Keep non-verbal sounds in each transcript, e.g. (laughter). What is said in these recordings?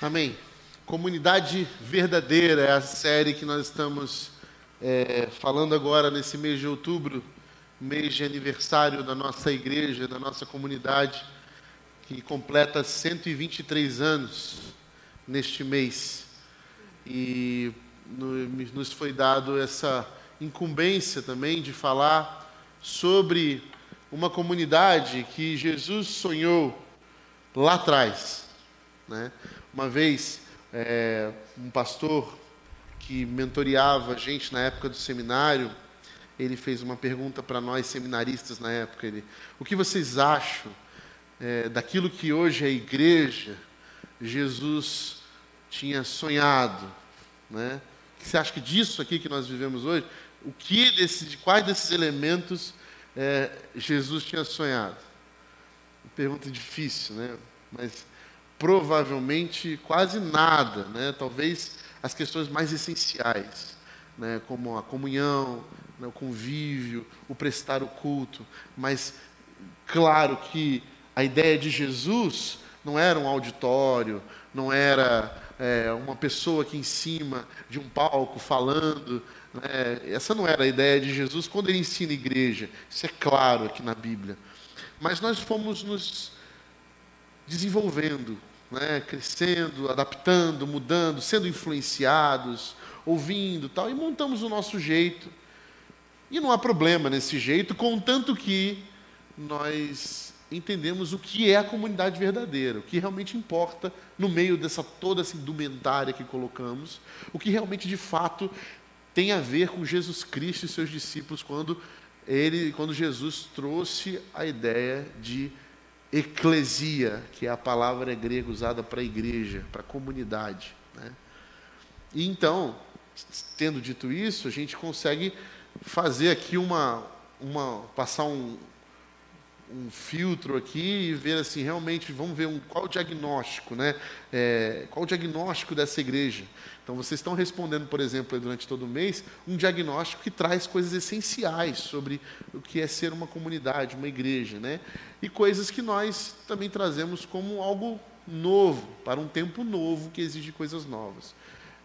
Amém. Comunidade Verdadeira é a série que nós estamos é, falando agora nesse mês de outubro, mês de aniversário da nossa igreja, da nossa comunidade, que completa 123 anos neste mês. E nos foi dado essa incumbência também de falar sobre uma comunidade que Jesus sonhou lá atrás. Né? Uma vez, é, um pastor que mentoreava a gente na época do seminário, ele fez uma pergunta para nós seminaristas na época. Ele, o que vocês acham é, daquilo que hoje é igreja, Jesus tinha sonhado, né? O que você acha que disso aqui que nós vivemos hoje, o que desse, de quais desses elementos é, Jesus tinha sonhado? Pergunta difícil, né? Mas provavelmente quase nada, né? talvez as questões mais essenciais, né? como a comunhão, né? o convívio, o prestar o culto. Mas claro que a ideia de Jesus não era um auditório, não era é, uma pessoa aqui em cima de um palco falando. Né? Essa não era a ideia de Jesus quando ele ensina a igreja. Isso é claro aqui na Bíblia. Mas nós fomos nos desenvolvendo, né, crescendo, adaptando, mudando, sendo influenciados, ouvindo tal, e montamos o nosso jeito. E não há problema nesse jeito, contanto que nós entendemos o que é a comunidade verdadeira, o que realmente importa no meio dessa toda essa indumentária que colocamos, o que realmente de fato tem a ver com Jesus Cristo e seus discípulos quando ele, quando Jesus trouxe a ideia de eclesia, que é a palavra grega usada para igreja, para comunidade. Né? E então, tendo dito isso, a gente consegue fazer aqui uma, uma passar um, um filtro aqui e ver assim, realmente, vamos ver um, qual o diagnóstico, né? É, qual o diagnóstico dessa igreja. Então, vocês estão respondendo, por exemplo, durante todo o mês, um diagnóstico que traz coisas essenciais sobre o que é ser uma comunidade, uma igreja, né? E coisas que nós também trazemos como algo novo, para um tempo novo que exige coisas novas.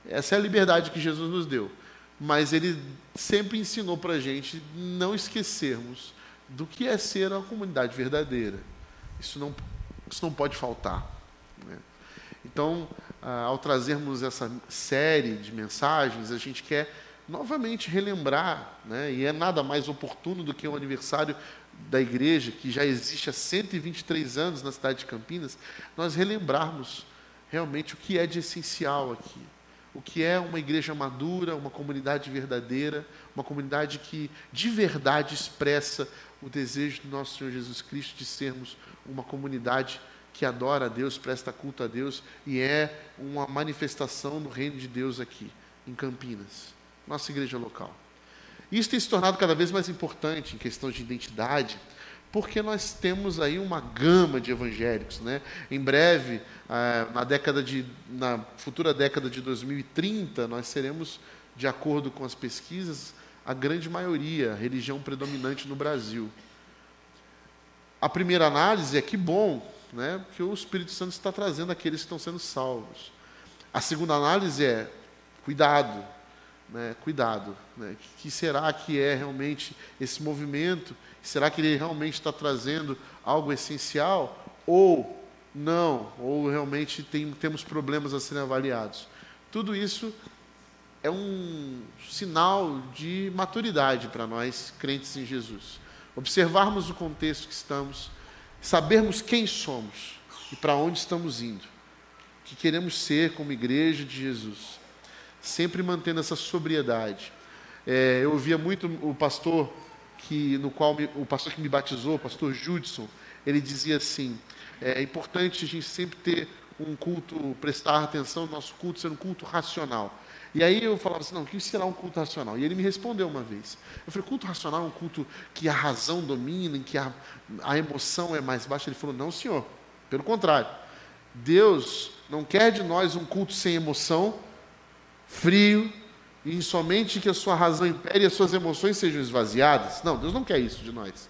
Essa é a liberdade que Jesus nos deu. Mas ele sempre ensinou para a gente não esquecermos do que é ser uma comunidade verdadeira. Isso não, isso não pode faltar. Né? Então, ah, ao trazermos essa série de mensagens, a gente quer novamente relembrar, né? e é nada mais oportuno do que o aniversário da igreja, que já existe há 123 anos na cidade de Campinas, nós relembrarmos realmente o que é de essencial aqui o que é uma igreja madura, uma comunidade verdadeira, uma comunidade que de verdade expressa o desejo do nosso Senhor Jesus Cristo de sermos uma comunidade que adora a Deus, presta culto a Deus e é uma manifestação do reino de Deus aqui em Campinas, nossa igreja local. Isso tem se tornado cada vez mais importante em questão de identidade, porque nós temos aí uma gama de evangélicos. Né? Em breve, ah, na, década de, na futura década de 2030, nós seremos, de acordo com as pesquisas, a grande maioria, a religião predominante no Brasil. A primeira análise é que bom, né? porque o Espírito Santo está trazendo aqueles que estão sendo salvos. A segunda análise é cuidado, né? cuidado. Né? Que será que é realmente esse movimento Será que ele realmente está trazendo algo essencial? Ou não? Ou realmente tem, temos problemas a serem avaliados? Tudo isso é um sinal de maturidade para nós, crentes em Jesus. Observarmos o contexto que estamos, sabermos quem somos e para onde estamos indo, o que queremos ser como igreja de Jesus, sempre mantendo essa sobriedade. É, eu ouvia muito o pastor que no qual me, o pastor que me batizou, o pastor Judson, ele dizia assim: é importante a gente sempre ter um culto, prestar atenção no nosso culto ser um culto racional. E aí eu falava assim, não, o que será um culto racional? E ele me respondeu uma vez. Eu falei, culto racional é um culto que a razão domina, em que a, a emoção é mais baixa? Ele falou, não, senhor, pelo contrário. Deus não quer de nós um culto sem emoção, frio, e somente que a sua razão impere e as suas emoções sejam esvaziadas. Não, Deus não quer isso de nós.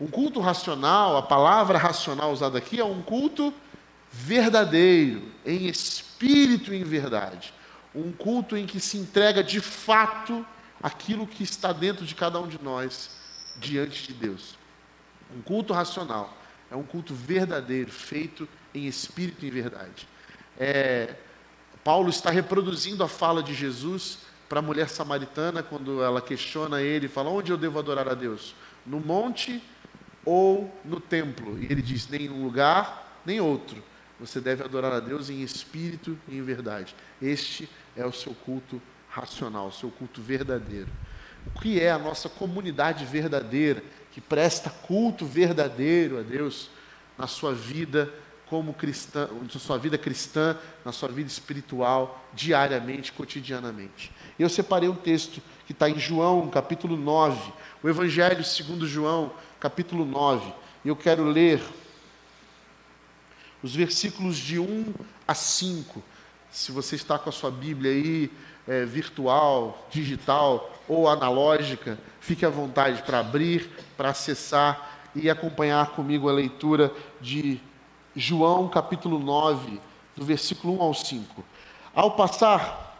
Um culto racional, a palavra racional usada aqui é um culto verdadeiro, em espírito e em verdade. Um culto em que se entrega de fato aquilo que está dentro de cada um de nós diante de Deus. Um culto racional é um culto verdadeiro, feito em espírito e em verdade. É, Paulo está reproduzindo a fala de Jesus para a mulher samaritana quando ela questiona ele, fala: Onde eu devo adorar a Deus? No monte ou no templo? E ele diz: Nem um lugar, nem outro. Você deve adorar a Deus em espírito e em verdade. Este é o seu culto racional, o seu culto verdadeiro. O que é a nossa comunidade verdadeira, que presta culto verdadeiro a Deus na sua vida como cristã, na sua vida cristã, na sua vida espiritual, diariamente, cotidianamente. Eu separei um texto que está em João, capítulo 9, o Evangelho segundo João, capítulo 9. E eu quero ler os versículos de 1 a 5. Se você está com a sua Bíblia aí, é, virtual, digital ou analógica, fique à vontade para abrir, para acessar e acompanhar comigo a leitura de João capítulo 9, do versículo 1 ao 5. Ao passar,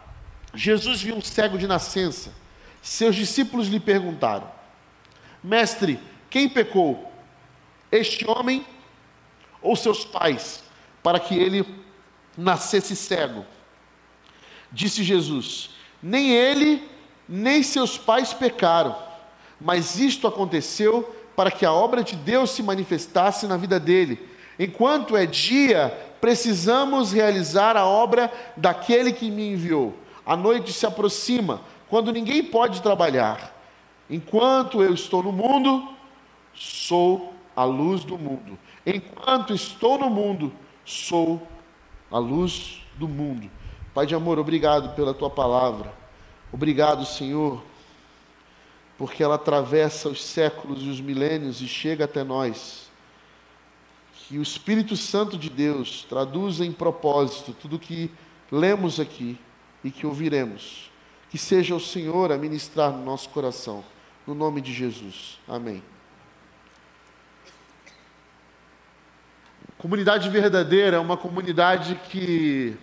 Jesus viu um cego de nascença. Seus discípulos lhe perguntaram: Mestre, quem pecou? Este homem ou seus pais, para que ele nascesse cego? Disse Jesus: Nem ele, nem seus pais pecaram, mas isto aconteceu para que a obra de Deus se manifestasse na vida dele Enquanto é dia, precisamos realizar a obra daquele que me enviou. A noite se aproxima, quando ninguém pode trabalhar. Enquanto eu estou no mundo, sou a luz do mundo. Enquanto estou no mundo, sou a luz do mundo. Pai de amor, obrigado pela tua palavra. Obrigado, Senhor, porque ela atravessa os séculos e os milênios e chega até nós que o Espírito Santo de Deus traduza em propósito tudo que lemos aqui e que ouviremos. Que seja o Senhor a ministrar no nosso coração, no nome de Jesus. Amém. Comunidade verdadeira é uma comunidade que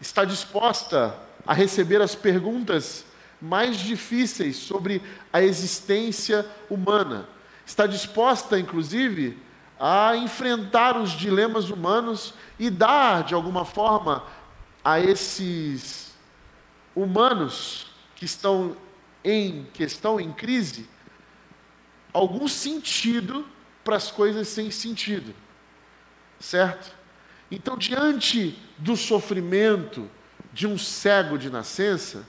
está disposta a receber as perguntas mais difíceis sobre a existência humana. Está disposta, inclusive, a enfrentar os dilemas humanos e dar, de alguma forma, a esses humanos que estão em questão, em crise, algum sentido para as coisas sem sentido. Certo? Então, diante do sofrimento de um cego de nascença,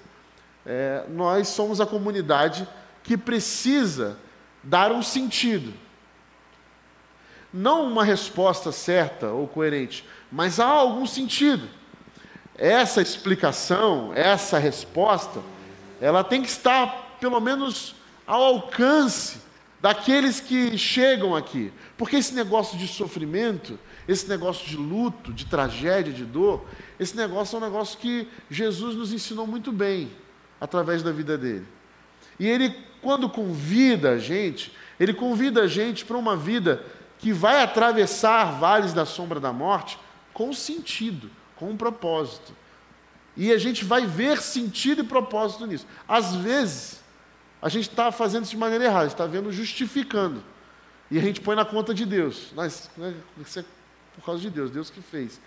é, nós somos a comunidade que precisa dar um sentido não uma resposta certa ou coerente, mas há algum sentido. Essa explicação, essa resposta, ela tem que estar, pelo menos, ao alcance daqueles que chegam aqui. Porque esse negócio de sofrimento, esse negócio de luto, de tragédia, de dor, esse negócio é um negócio que Jesus nos ensinou muito bem através da vida dele. E ele, quando convida a gente, ele convida a gente para uma vida que vai atravessar vales da sombra da morte com sentido, com um propósito. E a gente vai ver sentido e propósito nisso. Às vezes, a gente está fazendo isso de maneira errada, está vendo justificando. E a gente põe na conta de Deus. Mas, né, é por causa de Deus, Deus que fez.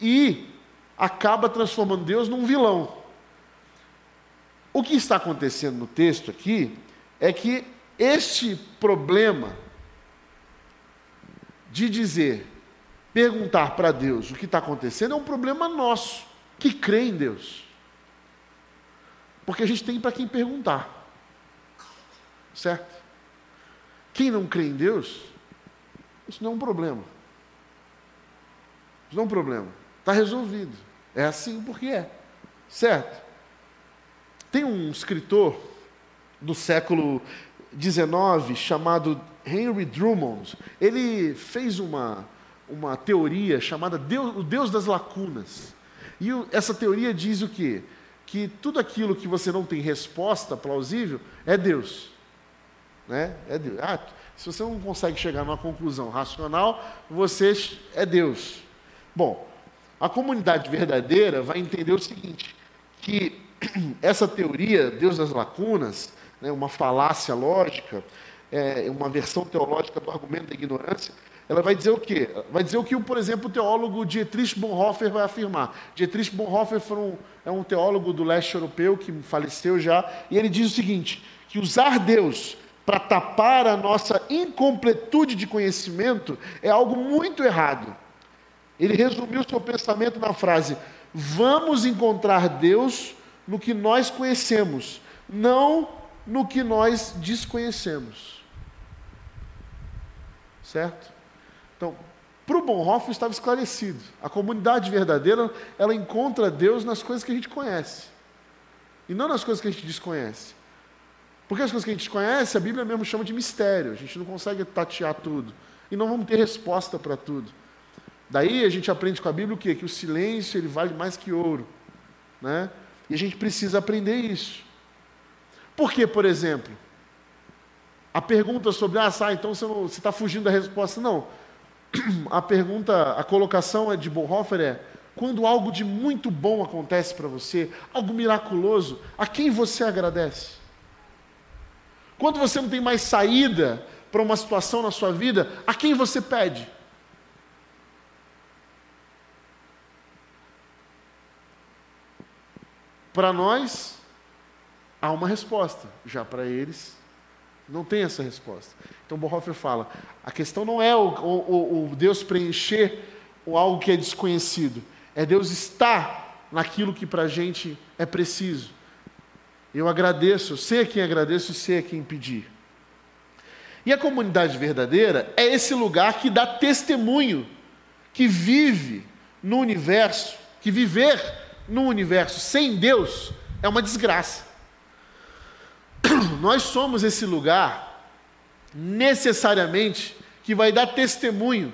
E acaba transformando Deus num vilão. O que está acontecendo no texto aqui é que este problema de dizer, perguntar para Deus o que está acontecendo é um problema nosso, que crê em Deus. Porque a gente tem para quem perguntar. Certo? Quem não crê em Deus, isso não é um problema. Não é um problema. Está resolvido. É assim porque é. Certo? Tem um escritor do século XIX chamado Henry Drummond, ele fez uma, uma teoria chamada Deus, o Deus das lacunas. E o, essa teoria diz o quê? Que tudo aquilo que você não tem resposta plausível é Deus. Né? É Deus. Ah, se você não consegue chegar numa conclusão racional, você é Deus. Bom, a comunidade verdadeira vai entender o seguinte: que (clears throat) essa teoria, Deus das lacunas, né, uma falácia lógica, é, uma versão teológica do argumento da ignorância, ela vai dizer o quê? Vai dizer o que, por exemplo, o teólogo Dietrich Bonhoeffer vai afirmar. Dietrich Bonhoeffer um, é um teólogo do leste europeu que faleceu já, e ele diz o seguinte: que usar Deus para tapar a nossa incompletude de conhecimento é algo muito errado. Ele resumiu seu pensamento na frase: vamos encontrar Deus no que nós conhecemos, não no que nós desconhecemos. Certo? Então, para o Bonhoeffer estava esclarecido. A comunidade verdadeira, ela encontra Deus nas coisas que a gente conhece. E não nas coisas que a gente desconhece. Porque as coisas que a gente conhece, a Bíblia mesmo chama de mistério. A gente não consegue tatear tudo. E não vamos ter resposta para tudo. Daí a gente aprende com a Bíblia o quê? Que o silêncio ele vale mais que ouro. Né? E a gente precisa aprender isso. Por que, por exemplo? A pergunta sobre, ah, sai, então você está fugindo da resposta. Não. (clears throat) A pergunta, a colocação de Bonhoeffer é, quando algo de muito bom acontece para você, algo miraculoso, a quem você agradece? Quando você não tem mais saída para uma situação na sua vida, a quem você pede? Para nós, há uma resposta, já para eles, não tem essa resposta. Então Bonhoeffer fala: a questão não é o, o, o Deus preencher o algo que é desconhecido, é Deus estar naquilo que para a gente é preciso. Eu agradeço, sei a quem agradeço e sei a quem pedir. E a comunidade verdadeira é esse lugar que dá testemunho, que vive no universo, que viver no universo sem Deus é uma desgraça. (clears throat) Nós somos esse lugar, necessariamente, que vai dar testemunho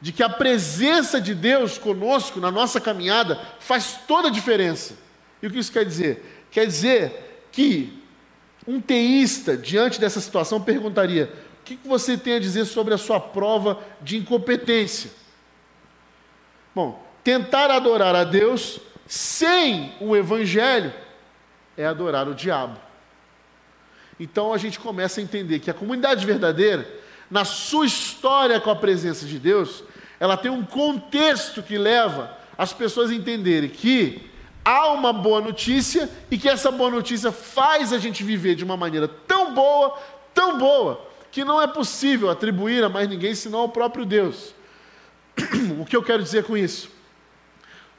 de que a presença de Deus conosco na nossa caminhada faz toda a diferença. E o que isso quer dizer? Quer dizer que um teísta, diante dessa situação, perguntaria: o que você tem a dizer sobre a sua prova de incompetência? Bom, tentar adorar a Deus sem o Evangelho é adorar o diabo. Então a gente começa a entender que a comunidade verdadeira, na sua história com a presença de Deus, ela tem um contexto que leva as pessoas a entenderem que há uma boa notícia e que essa boa notícia faz a gente viver de uma maneira tão boa, tão boa, que não é possível atribuir a mais ninguém senão ao próprio Deus. (clears throat) O que eu quero dizer com isso?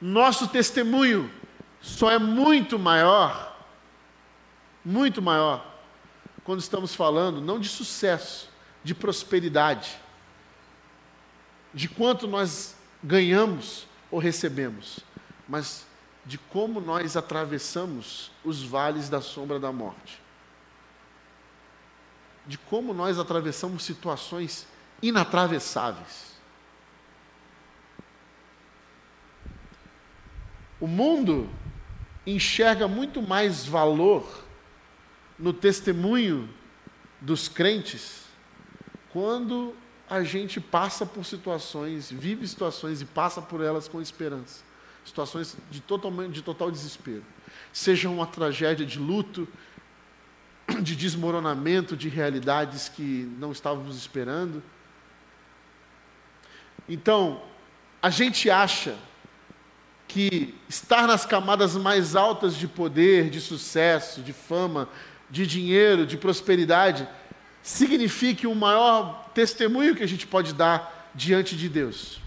Nosso testemunho só é muito maior, muito maior, quando estamos falando não de sucesso, de prosperidade, de quanto nós ganhamos ou recebemos, mas de como nós atravessamos os vales da sombra da morte. De como nós atravessamos situações inatravessáveis. O mundo enxerga muito mais valor no testemunho dos crentes quando a gente passa por situações, vive situações e passa por elas com esperança. Situações de, totalmente, de total desespero. Seja uma tragédia de luto, de desmoronamento de realidades que não estávamos esperando. Então, a gente acha que estar nas camadas mais altas de poder, de sucesso, de fama, de dinheiro, de prosperidade, signifique o maior testemunho que a gente pode dar diante de Deus.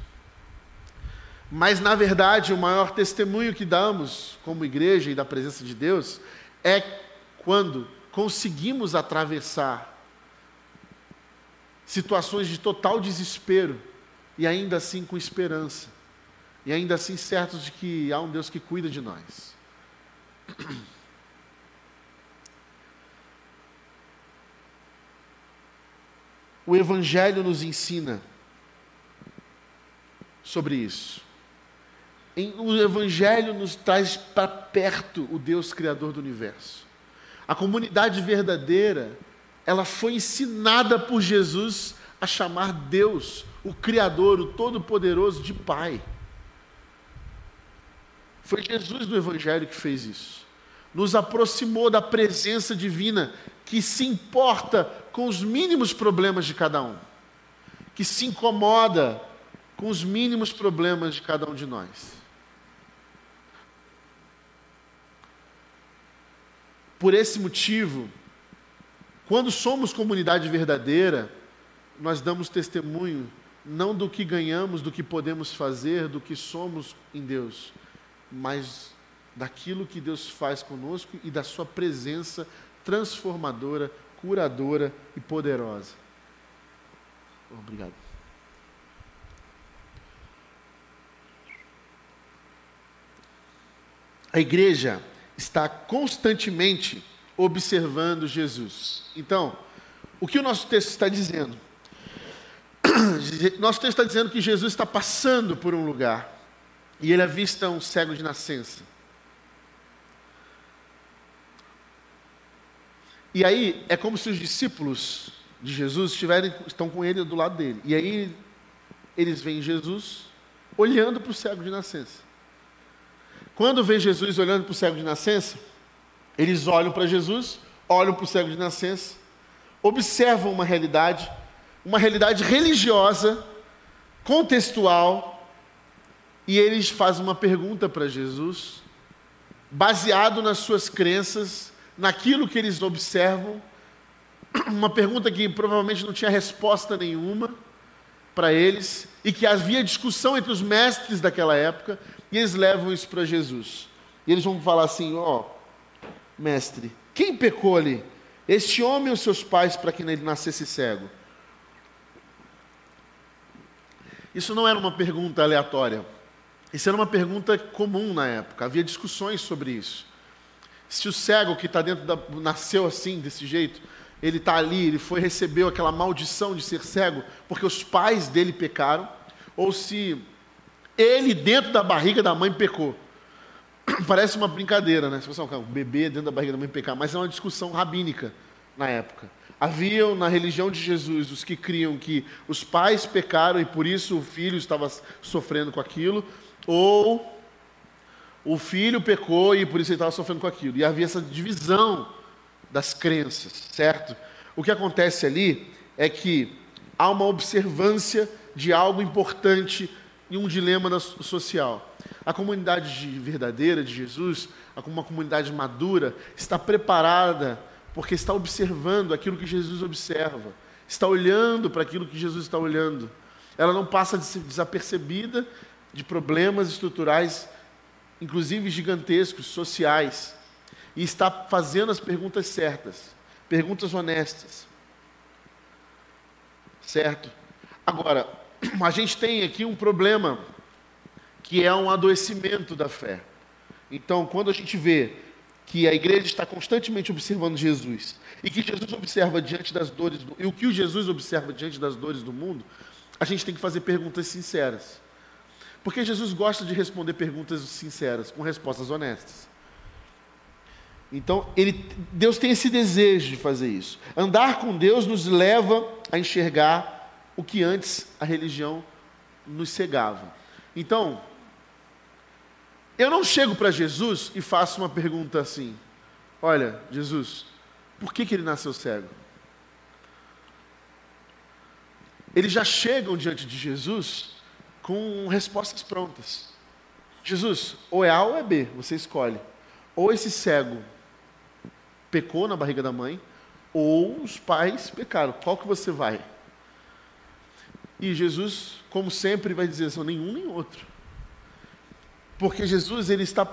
Mas, na verdade, o maior testemunho que damos como igreja e da presença de Deus é quando conseguimos atravessar situações de total desespero e ainda assim com esperança e ainda assim certos de que há um Deus que cuida de nós. (clears throat) O Evangelho nos ensina sobre isso. O Evangelho nos traz para perto o Deus Criador do universo. A comunidade verdadeira, ela foi ensinada por Jesus a chamar Deus, o Criador, o Todo-Poderoso, de Pai. Foi Jesus do Evangelho que fez isso. Nos aproximou da presença divina que se importa com os mínimos problemas de cada um, que se incomoda com os mínimos problemas de cada um de nós. Por esse motivo, quando somos comunidade verdadeira, nós damos testemunho não do que ganhamos, do que podemos fazer, do que somos em Deus, mas daquilo que Deus faz conosco e da Sua presença transformadora, curadora e poderosa. Obrigado. A igreja está constantemente observando Jesus. Então, o que o nosso texto está dizendo? (coughs) Nosso texto está dizendo que Jesus está passando por um lugar e ele avista um cego de nascença. E aí é como se os discípulos de Jesus estiverem, estão com ele do lado dele. E aí eles veem Jesus olhando para o cego de nascença. Quando vê Jesus olhando para o cego de nascença, eles olham para Jesus, olham para o cego de nascença, observam uma realidade, uma realidade religiosa, contextual, e eles fazem uma pergunta para Jesus, baseado nas suas crenças, naquilo que eles observam, (clears throat) uma pergunta que provavelmente não tinha resposta nenhuma para eles, e que havia discussão entre os mestres daquela época, e eles levam isso para Jesus. E eles vão falar assim: ó, oh, mestre, quem pecou ali? Este homem ou seus pais para que ele nascesse cego? Isso não era uma pergunta aleatória. Isso era uma pergunta comum na época. Havia discussões sobre isso. Se o cego que está dentro da. nasceu assim, desse jeito, ele está ali, ele foi recebeu aquela maldição de ser cego porque os pais dele pecaram, ou se ele dentro da barriga da mãe pecou. (coughs) Parece uma brincadeira, né? Se você um bebê dentro da barriga da mãe pecar, mas é uma discussão rabínica na época. Haviam na religião de Jesus os que criam que os pais pecaram e por isso o filho estava sofrendo com aquilo, ou o filho pecou e por isso ele estava sofrendo com aquilo. E havia essa divisão das crenças, certo? O que acontece ali é que há uma observância de algo importante e um dilema social. A comunidade verdadeira de Jesus, uma comunidade madura, está preparada porque está observando aquilo que Jesus observa, está olhando para aquilo que Jesus está olhando. Ela não passa desapercebida de problemas estruturais, inclusive gigantescos, sociais, e está fazendo as perguntas certas, perguntas honestas. Certo? Agora, (clears throat) a gente tem aqui um problema, que é um adoecimento da fé. Então, quando a gente vê que a igreja está constantemente observando Jesus, e que Jesus observa diante das dores, do, e o que o Jesus observa diante das dores do mundo, a gente tem que fazer perguntas sinceras. Porque Jesus gosta de responder perguntas sinceras, com respostas honestas. Então, ele, Deus tem esse desejo de fazer isso. Andar com Deus nos leva a enxergar o que antes a religião nos cegava. Então, eu não chego para Jesus e faço uma pergunta assim: Olha, Jesus, por que, que ele nasceu cego? Eles já chegam diante de Jesus com respostas prontas. Jesus, ou é A ou é B, você escolhe. Ou esse cego pecou na barriga da mãe, ou os pais pecaram. Qual que você vai? E Jesus, como sempre, vai dizer assim, nenhum nem outro. Porque Jesus ele está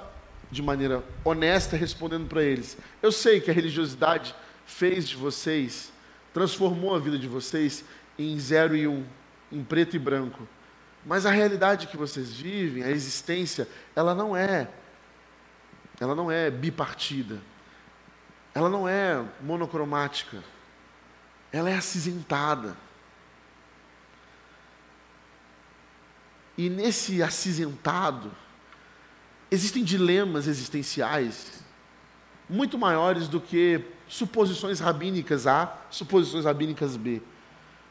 de maneira honesta respondendo para eles. Eu sei que a religiosidade fez de vocês, transformou a vida de vocês em zero e um, em preto e branco. Mas a realidade que vocês vivem, a existência, ela não é ela não é bipartida. Ela não é monocromática. Ela é acinzentada. E nesse acinzentado, existem dilemas existenciais muito maiores do que suposições rabínicas A, suposições rabínicas B.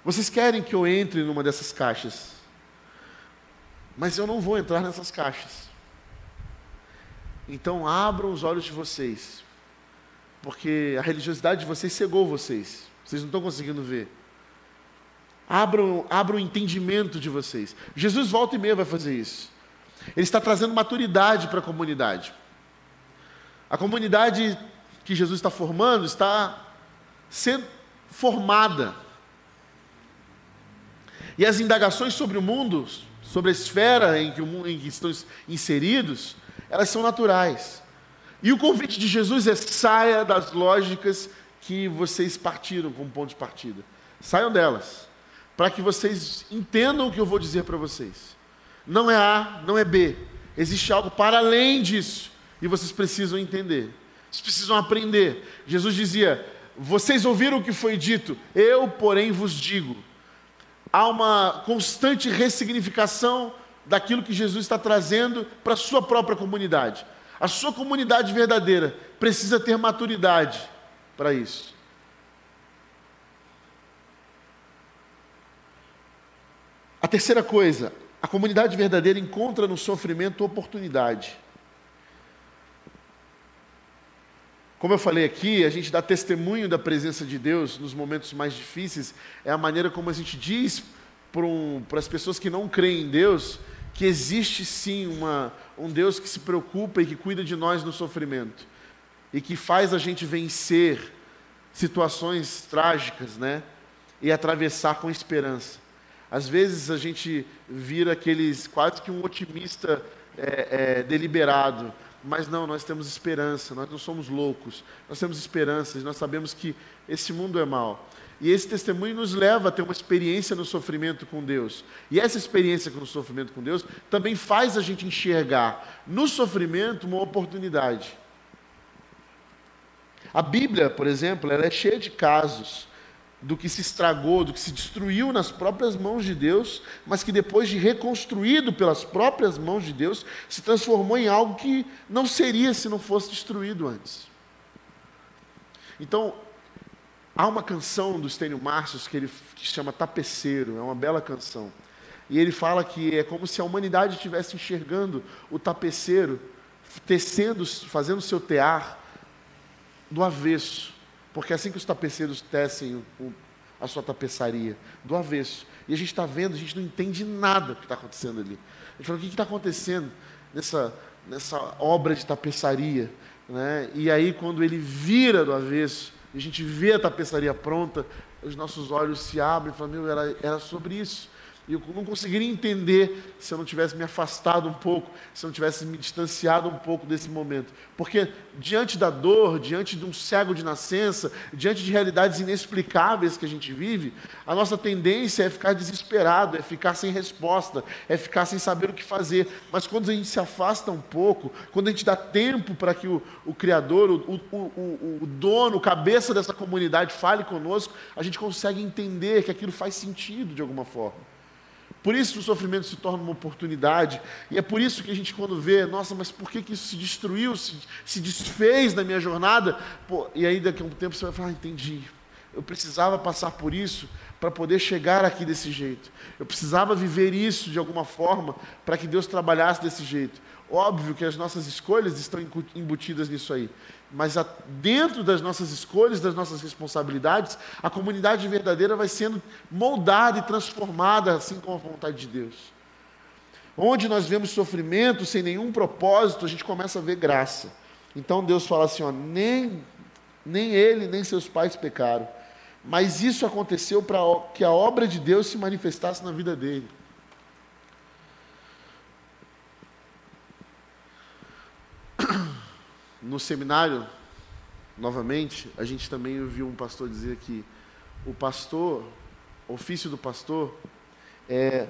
Vocês querem que eu entre numa dessas caixas, mas eu não vou entrar nessas caixas. Então abram os olhos de vocês, porque a religiosidade de vocês cegou vocês, vocês não estão conseguindo ver. Abram, abram o entendimento de vocês. Jesus volta e meia vai fazer isso. Ele está trazendo maturidade para a comunidade. A comunidade que Jesus está formando está sendo formada. E as indagações sobre o mundo, sobre a esfera em que, o, em que estão inseridos, elas são naturais. E o convite de Jesus é: saia das lógicas que vocês partiram como ponto de partida. Saiam delas, para que vocês entendam o que eu vou dizer para vocês. Não é A, não é B. Existe algo para além disso. E vocês precisam entender. Vocês precisam aprender. Jesus dizia: Vocês ouviram o que foi dito, eu, porém, vos digo. Há uma constante ressignificação daquilo que Jesus está trazendo para a sua própria comunidade. A sua comunidade verdadeira precisa ter maturidade para isso. A terceira coisa, a comunidade verdadeira encontra no sofrimento oportunidade. Como eu falei aqui, a gente dá testemunho da presença de Deus nos momentos mais difíceis, é a maneira como a gente diz para, um, as pessoas que não creem em Deus que existe sim uma, um Deus que se preocupa e que cuida de nós no sofrimento e que faz a gente vencer situações trágicas, né? E atravessar com esperança. Às vezes a gente vira aqueles quase que um otimista é, é, deliberado, mas não, nós temos esperança, nós não somos loucos, nós temos esperança, nós sabemos que esse mundo é mau. E esse testemunho nos leva a ter uma experiência no sofrimento com Deus. E essa experiência com o sofrimento com Deus também faz a gente enxergar no sofrimento uma oportunidade. A Bíblia, por exemplo, ela é cheia de casos do que se estragou, do que se destruiu nas próprias mãos de Deus, mas que depois de reconstruído pelas próprias mãos de Deus, se transformou em algo que não seria se não fosse destruído antes. Então, há uma canção do Estênio Márcios que ele que chama Tapeceiro, é uma bela canção. E ele fala que é como se a humanidade estivesse enxergando o tapeceiro tecendo, fazendo seu tear do avesso porque é assim que os tapeceiros tecem o, a sua tapeçaria, do avesso. E a gente está vendo, a gente não entende nada do que está acontecendo ali. A gente fala, o que está acontecendo nessa, nessa obra de tapeçaria? Né? E aí, quando ele vira do avesso, a gente vê a tapeçaria pronta, os nossos olhos se abrem e falam, meu, era, era sobre isso. E eu não conseguiria entender se eu não tivesse me afastado um pouco, se eu não tivesse me distanciado um pouco desse momento. Porque diante da dor, diante de um cego de nascença, diante de realidades inexplicáveis que a gente vive, a nossa tendência é ficar desesperado, é ficar sem resposta, é ficar sem saber o que fazer. Mas quando a gente se afasta um pouco, quando a gente dá tempo para que o, o Criador, o, o, o, dono, o cabeça dessa comunidade fale conosco, a gente consegue entender que aquilo faz sentido de alguma forma. Por isso o sofrimento se torna uma oportunidade. E é por isso que a gente, quando vê, nossa, mas por que, que isso se destruiu, se, se desfez na minha jornada? Pô, e aí daqui a um tempo você vai falar, ah, entendi. Eu precisava passar por isso para poder chegar aqui desse jeito. Eu precisava viver isso de alguma forma para que Deus trabalhasse desse jeito. Óbvio que as nossas escolhas estão embutidas nisso aí mas a, dentro das nossas escolhas, das nossas responsabilidades, a comunidade verdadeira vai sendo moldada e transformada assim como a vontade de Deus. Onde nós vemos sofrimento sem nenhum propósito, a gente começa a ver graça. Então Deus fala assim: ó, nem, nem ele, nem seus pais pecaram, mas isso aconteceu para que a obra de Deus se manifestasse na vida dele. No seminário, novamente, a gente também ouviu um pastor dizer que o pastor, o ofício do pastor, é,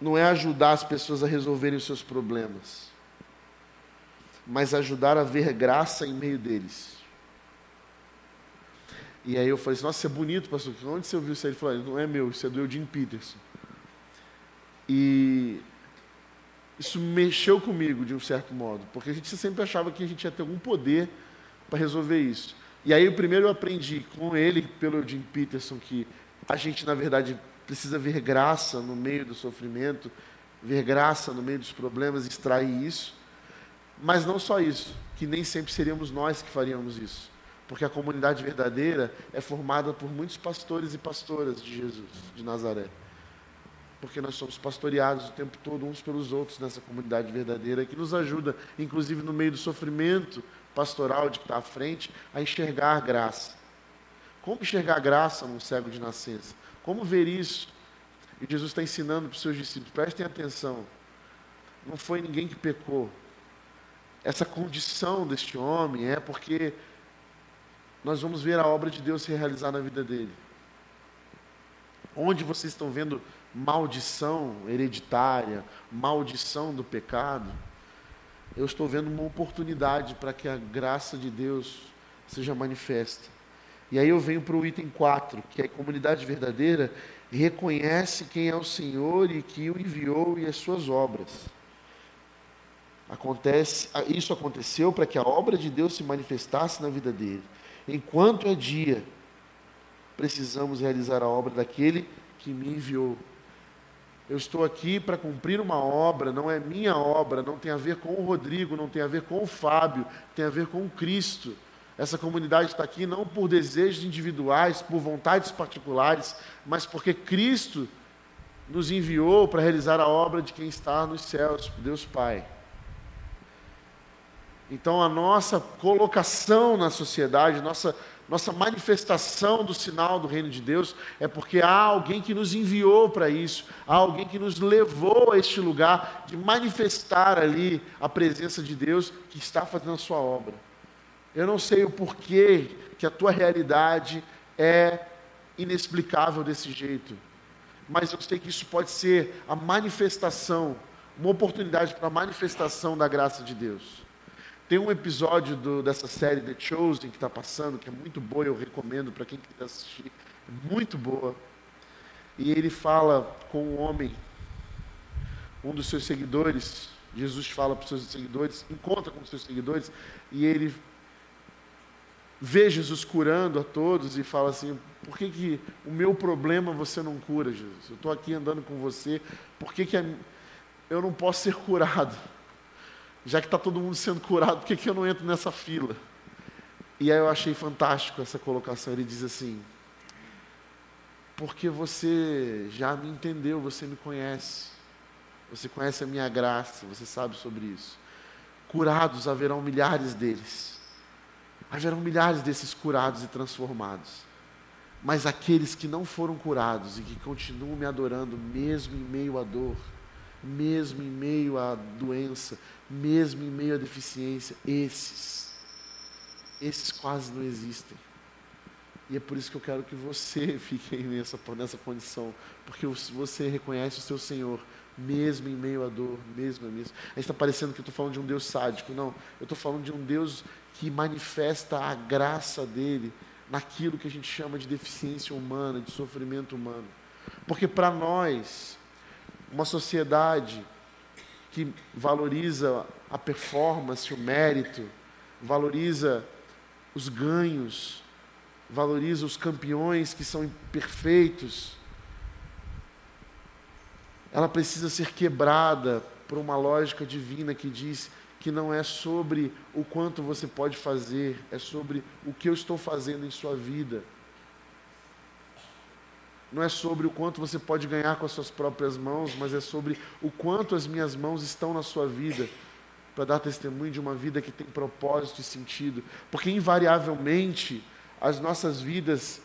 não é ajudar as pessoas a resolverem os seus problemas, mas ajudar a ver graça em meio deles. E aí eu falei assim, nossa, isso é bonito, pastor. Onde você ouviu isso aí? Ele falou, não é meu, isso é do Eugene Peterson. E isso mexeu comigo de um certo modo, porque a gente sempre achava que a gente ia ter algum poder para resolver isso. E aí, primeiro eu aprendi com ele, pelo Jim Peterson, que a gente, na verdade, precisa ver graça no meio do sofrimento, ver graça no meio dos problemas, extrair isso. Mas não só isso, que nem sempre seríamos nós que faríamos isso. Porque a comunidade verdadeira é formada por muitos pastores e pastoras de Jesus, de Nazaré. Porque nós somos pastoreados o tempo todo uns pelos outros nessa comunidade verdadeira, que nos ajuda, inclusive no meio do sofrimento pastoral de que está à frente, a enxergar graça. Como enxergar graça num cego de nascença? Como ver isso? E Jesus está ensinando para os seus discípulos, prestem atenção. Não foi ninguém que pecou. Essa condição deste homem é porque nós vamos ver a obra de Deus se realizar na vida dele. Onde vocês estão vendo maldição hereditária, maldição do pecado, eu estou vendo uma oportunidade para que a graça de Deus seja manifesta. E aí eu venho para o item 4, que é a comunidade verdadeira reconhece quem é o Senhor e que o enviou e as suas obras. Acontece, isso aconteceu para que a obra de Deus se manifestasse na vida dele. Enquanto é dia, precisamos realizar a obra daquele que me enviou. Eu estou aqui para cumprir uma obra, não é minha obra, não tem a ver com o Rodrigo, não tem a ver com o Fábio, tem a ver com o Cristo. Essa comunidade está aqui não por desejos individuais, por vontades particulares, mas porque Cristo nos enviou para realizar a obra de quem está nos céus, Deus Pai. Então, a nossa colocação na sociedade, nossa, nossa manifestação do sinal do reino de Deus, é porque há alguém que nos enviou para isso, há alguém que nos levou a este lugar de manifestar ali a presença de Deus que está fazendo a sua obra. Eu não sei o porquê que a tua realidade é inexplicável desse jeito, mas eu sei que isso pode ser a manifestação, uma oportunidade para a manifestação da graça de Deus. Tem um episódio do, dessa série The Chosen que está passando, que é muito boa, eu recomendo para quem quiser assistir. É muito boa. E ele fala com um homem, um dos seus seguidores. Jesus fala para os seus seguidores, encontra com os seus seguidores, e ele vê Jesus curando a todos e fala assim: por que, que o meu problema você não cura, Jesus? Eu estou aqui andando com você, por que, que eu não posso ser curado? Já que está todo mundo sendo curado, por que, que eu não entro nessa fila? E aí eu achei fantástico essa colocação. Ele diz assim: Porque você já me entendeu, você me conhece, você conhece a minha graça, você sabe sobre isso. Curados haverão milhares deles, haverão milhares desses curados e transformados. Mas aqueles que não foram curados e que continuam me adorando, mesmo em meio à dor, mesmo em meio à doença, mesmo em meio à deficiência, esses, esses quase não existem. E é por isso que eu quero que você (laughs) fique nessa, nessa condição, porque você reconhece o seu Senhor, mesmo em meio à dor, mesmo a mesmo. Está parecendo que eu estou falando de um Deus sádico. Não, eu estou falando de um Deus que manifesta a graça dele naquilo que a gente chama de deficiência humana, de sofrimento humano. Porque para nós, uma sociedade que valoriza a performance, o mérito, valoriza os ganhos, valoriza os campeões que são imperfeitos. Ela precisa ser quebrada por uma lógica divina que diz que não é sobre o quanto você pode fazer, é sobre o que eu estou fazendo em sua vida não é sobre o quanto você pode ganhar com as suas próprias mãos, mas é sobre o quanto as minhas mãos estão na sua vida para dar testemunho de uma vida que tem propósito e sentido. Porque invariavelmente as nossas vidas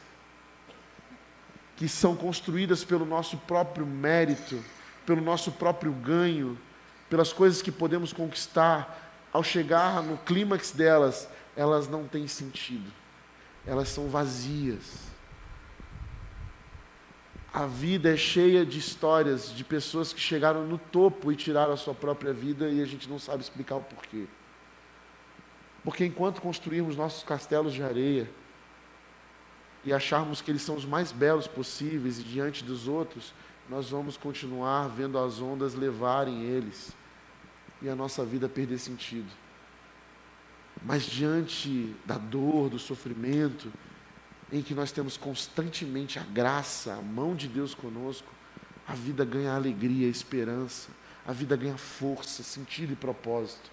que são construídas pelo nosso próprio mérito, pelo nosso próprio ganho, pelas coisas que podemos conquistar, ao chegar no clímax delas, elas não têm sentido. Elas são vazias a vida é cheia de histórias de pessoas que chegaram no topo e tiraram a sua própria vida e a gente não sabe explicar o porquê. Porque enquanto construirmos nossos castelos de areia e acharmos que eles são os mais belos possíveis e diante dos outros, nós vamos continuar vendo as ondas levarem eles e a nossa vida perder sentido. Mas diante da dor, do sofrimento, em que nós temos constantemente a graça, a mão de Deus conosco, a vida ganha alegria, esperança, a vida ganha força, sentido e propósito.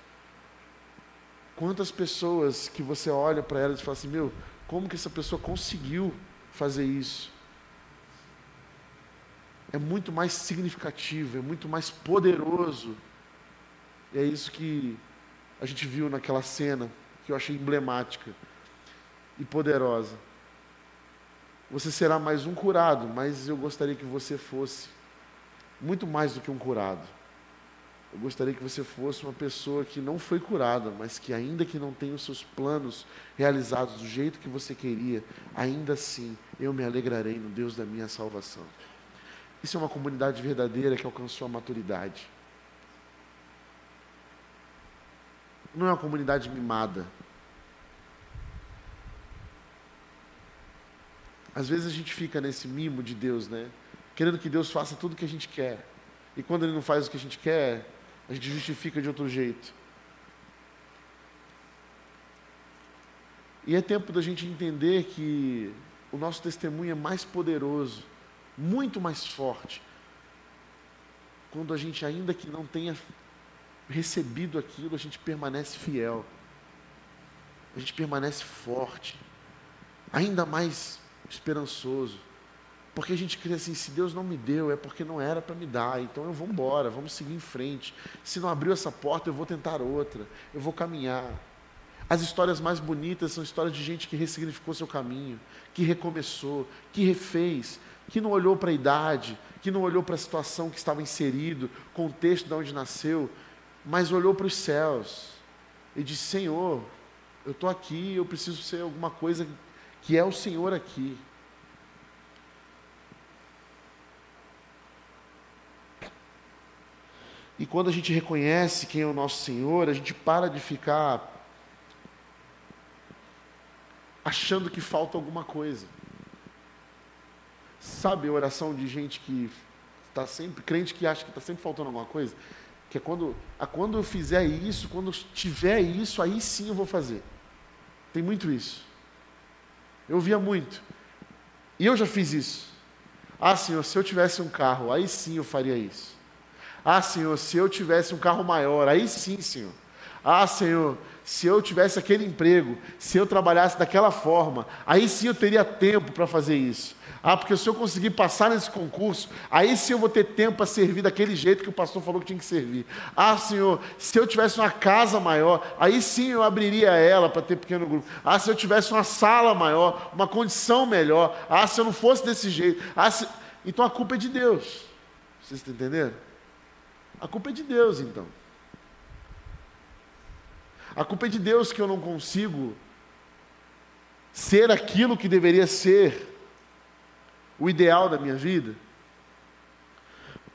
Quantas pessoas que você olha para elas e fala assim: meu, como que essa pessoa conseguiu fazer isso? É muito mais significativo, é muito mais poderoso. E é isso que a gente viu naquela cena, que eu achei emblemática e poderosa. Você será mais um curado, mas eu gostaria que você fosse muito mais do que um curado. Eu gostaria que você fosse uma pessoa que não foi curada, mas que, ainda que não tenha os seus planos realizados do jeito que você queria, ainda assim eu me alegrarei no Deus da minha salvação. Isso é uma comunidade verdadeira que alcançou a maturidade. Não é uma comunidade mimada. Às vezes a gente fica nesse mimo de Deus, né? Querendo que Deus faça tudo o que a gente quer. E quando Ele não faz o que a gente quer, a gente justifica de outro jeito. E é tempo da gente entender que o nosso testemunho é mais poderoso, muito mais forte, quando a gente, ainda que não tenha recebido aquilo, a gente permanece fiel, a gente permanece forte, ainda mais esperançoso. Porque a gente crê assim, se Deus não me deu, é porque não era para me dar. Então eu vou embora, vamos seguir em frente. Se não abriu essa porta, eu vou tentar outra. Eu vou caminhar. As histórias mais bonitas são histórias de gente que ressignificou seu caminho, que recomeçou, que refez, que não olhou para a idade, que não olhou para a situação que estava inserido, contexto de onde nasceu, mas olhou para os céus e disse: Senhor, eu estou aqui, eu preciso ser alguma coisa que é o Senhor aqui. E quando a gente reconhece quem é o nosso Senhor, a gente para de ficar achando que falta alguma coisa. Sabe a oração de gente que está sempre, crente que acha que está sempre faltando alguma coisa? Que é quando, a quando eu fizer isso, quando tiver isso, aí sim eu vou fazer. Tem muito isso. Eu via muito. E eu já fiz isso. Ah, Senhor, se eu tivesse um carro, aí sim eu faria isso. Ah, Senhor, se eu tivesse um carro maior, aí sim, Senhor. Ah, Senhor, se eu tivesse aquele emprego, se eu trabalhasse daquela forma, aí sim eu teria tempo para fazer isso. Ah, porque se eu conseguir passar nesse concurso, aí sim eu vou ter tempo para servir daquele jeito que o pastor falou que tinha que servir. Ah, Senhor, se eu tivesse uma casa maior, aí sim eu abriria ela para ter pequeno grupo. Ah, se eu tivesse uma sala maior, uma condição melhor. Ah, se eu não fosse desse jeito. Ah, se... Então a culpa é de Deus. Vocês estão entendendo? A culpa é de Deus, então. A culpa é de Deus que eu não consigo ser aquilo que deveria ser o ideal da minha vida.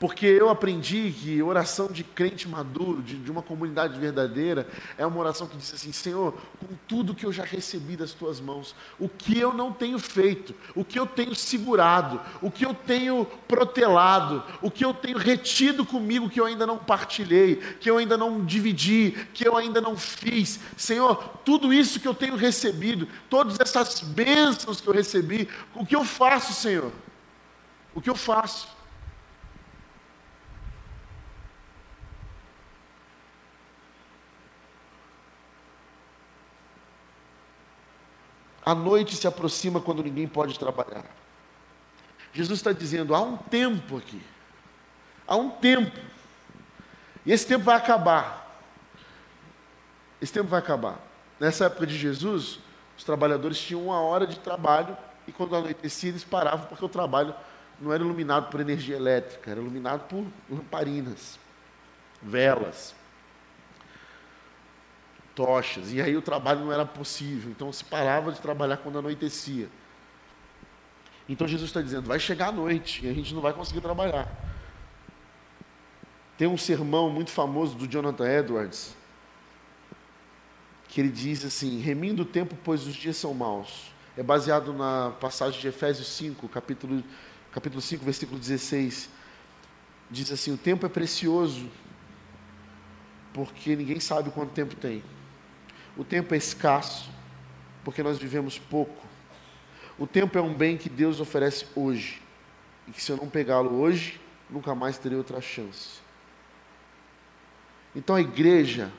Porque eu aprendi que oração de crente maduro, de, de, uma comunidade verdadeira, é uma oração que diz assim: Senhor, com tudo que eu já recebi das tuas mãos, o que eu não tenho feito, o que eu tenho segurado, o que eu tenho protelado, o que eu tenho retido comigo, que eu ainda não partilhei, que eu ainda não dividi, que eu ainda não fiz, Senhor, tudo isso que eu tenho recebido, todas essas bênçãos que eu recebi, o que eu faço, Senhor? O que eu faço? A noite se aproxima quando ninguém pode trabalhar. Jesus está dizendo: há um tempo aqui. Há um tempo. E esse tempo vai acabar. Esse tempo vai acabar. Nessa época de Jesus, os trabalhadores tinham uma hora de trabalho e quando anoitecia eles paravam porque o trabalho não era iluminado por energia elétrica, era iluminado por lamparinas, velas tochas, e aí o trabalho não era possível, então se parava de trabalhar quando anoitecia. Então Jesus está dizendo: vai chegar a noite e a gente não vai conseguir trabalhar. Tem um sermão muito famoso do Jonathan Edwards, que ele diz assim: remindo o tempo, pois os dias são maus. É baseado na passagem de Efésios 5, capítulo, capítulo 5, versículo 16. Diz assim: o tempo é precioso, porque ninguém sabe quanto tempo tem. O tempo é escasso, porque nós vivemos pouco. O tempo é um bem que Deus oferece hoje, e que se eu não pegá-lo hoje, nunca mais terei outra chance. Então a igreja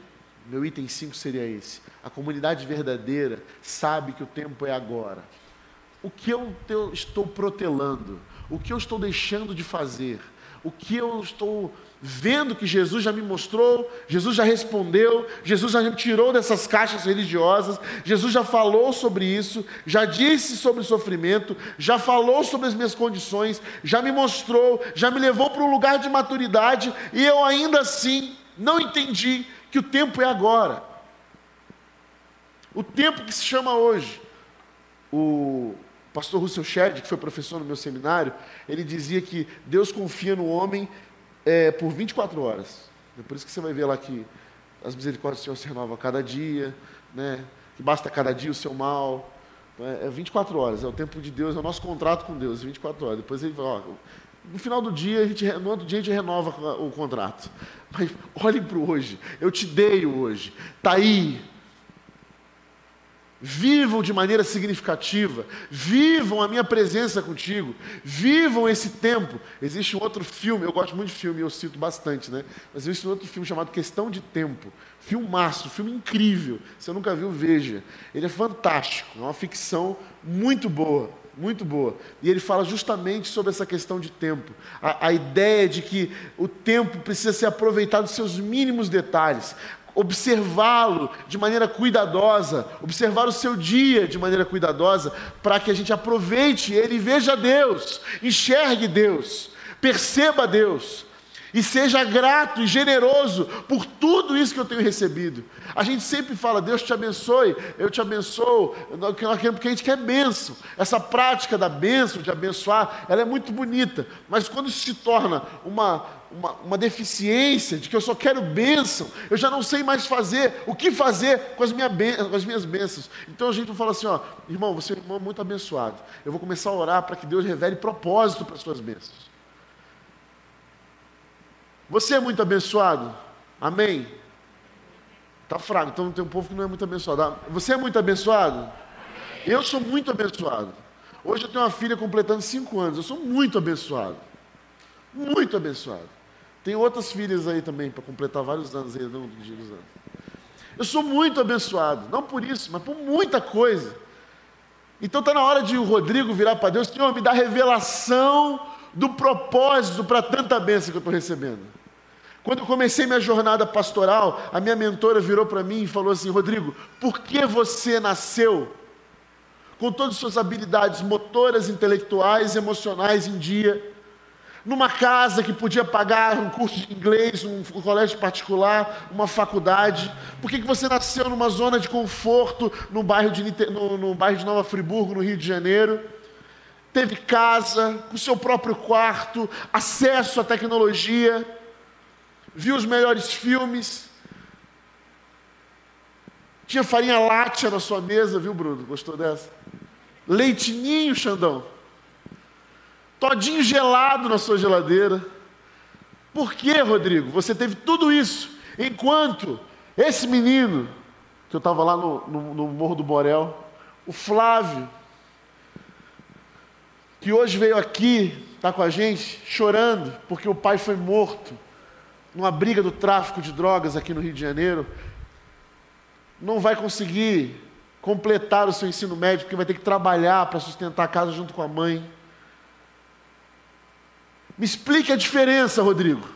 Meu item 5 seria esse. A comunidade verdadeira sabe que o tempo é agora. O que eu estou protelando? O que eu estou deixando de fazer? O que eu estou vendo que Jesus já me mostrou, Jesus já respondeu, Jesus já tirou dessas caixas religiosas, Jesus já falou sobre isso, já disse sobre o sofrimento, já falou sobre as minhas condições, já me mostrou, já me levou para um lugar de maturidade e eu ainda assim não entendi que o tempo é agora. O tempo que se chama hoje. O pastor Russell Shedd, que foi professor no meu seminário, ele dizia que Deus confia no homem é, por 24 horas. É por isso que você vai ver lá que as misericórdias do Senhor se renovam a cada dia, né? que basta cada dia o seu mal. É 24 horas, é o tempo de Deus, é o nosso contrato com Deus, 24 horas. Depois ele fala, ó, no final do dia, a gente, no outro dia a gente renova o contrato. Mas olhem para o hoje, eu te dei o hoje, está aí, Vivam de maneira significativa, vivam a minha presença contigo, vivam esse tempo. Existe um outro filme, eu gosto muito de filme, eu cito bastante, né? Mas existe um outro filme chamado Questão de Tempo. Filmaço, filme incrível. Se eu nunca viu, veja. Ele é fantástico, é uma ficção muito boa, muito boa. E ele fala justamente sobre essa questão de tempo. A, a ideia de que o tempo precisa ser aproveitado nos seus mínimos detalhes observá-lo de maneira cuidadosa, observar o seu dia de maneira cuidadosa, para que a gente aproveite ele e veja Deus, enxergue Deus, perceba Deus e seja grato e generoso por tudo isso que eu tenho recebido. A gente sempre fala, Deus te abençoe, eu te abençoo, porque a gente quer bênção. Essa prática da bênção, de abençoar, ela é muito bonita, mas quando se torna uma, uma, uma, deficiência, de que eu só quero bênção, eu já não sei mais fazer, o que fazer com as, minha com as minhas bênçãos. Então a gente fala assim, ó, irmão, você é um irmão muito abençoado. Eu vou começar a orar para que Deus revele propósito para as suas bênçãos. Você é muito abençoado? Amém? Está fraco, então tem um povo que não é muito abençoado. Você é muito abençoado? Eu sou muito abençoado. Hoje eu tenho uma filha completando cinco anos. Eu sou muito abençoado. Muito abençoado. Tenho outras filhas aí também para completar vários anos aí, não os anos. Eu sou muito abençoado, não por isso, mas por muita coisa. Então está na hora de o Rodrigo virar para Deus, Senhor, me dá revelação do propósito para tanta bênção que eu estou recebendo. Quando eu comecei minha jornada pastoral, a minha mentora virou para mim e falou assim: Rodrigo, por que você nasceu com todas as suas habilidades motoras, intelectuais, emocionais em dia? Numa casa que podia pagar um curso de inglês, um colégio particular, uma faculdade? Por que, que você nasceu numa zona de conforto no bairro de, no, no bairro de Nova Friburgo, no Rio de Janeiro? Teve casa, com seu próprio quarto, acesso à tecnologia viu os melhores filmes. Tinha farinha láctea na sua mesa, viu, Bruno? Gostou dessa? Leitinho, Xandão. Todinho gelado na sua geladeira. Por que, Rodrigo? Você teve tudo isso enquanto esse menino, que eu estava lá no, no, no Morro do Borel, o Flávio, que hoje veio aqui, está com a gente, chorando, porque o pai foi morto numa briga do tráfico de drogas aqui no Rio de Janeiro, não vai conseguir completar o seu ensino médio, porque vai ter que trabalhar para sustentar a casa junto com a mãe. Me explique a diferença, Rodrigo.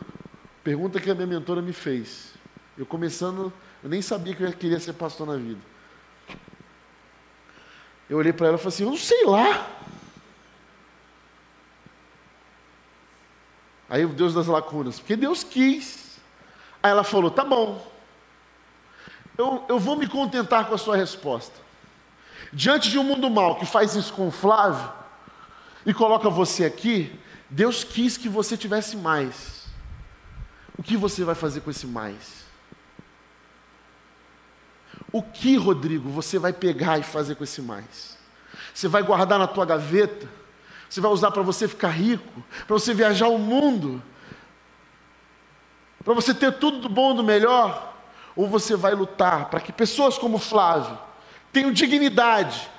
Pergunta que a minha mentora me fez. Eu começando, eu nem sabia que eu queria ser pastor na vida. Eu olhei para ela e falei assim: Eu não sei lá. Aí o Deus das lacunas, porque Deus quis. Aí ela falou: tá bom, eu, eu vou me contentar com a sua resposta. Diante de um mundo mal que faz isso com o Flávio e coloca você aqui, Deus quis que você tivesse mais. O que você vai fazer com esse mais? O que, Rodrigo, você vai pegar e fazer com esse mais? Você vai guardar na tua gaveta? Você vai usar para você ficar rico, para você viajar o mundo, para você ter tudo do bom, do melhor, ou você vai lutar para que pessoas como Flávio tenham dignidade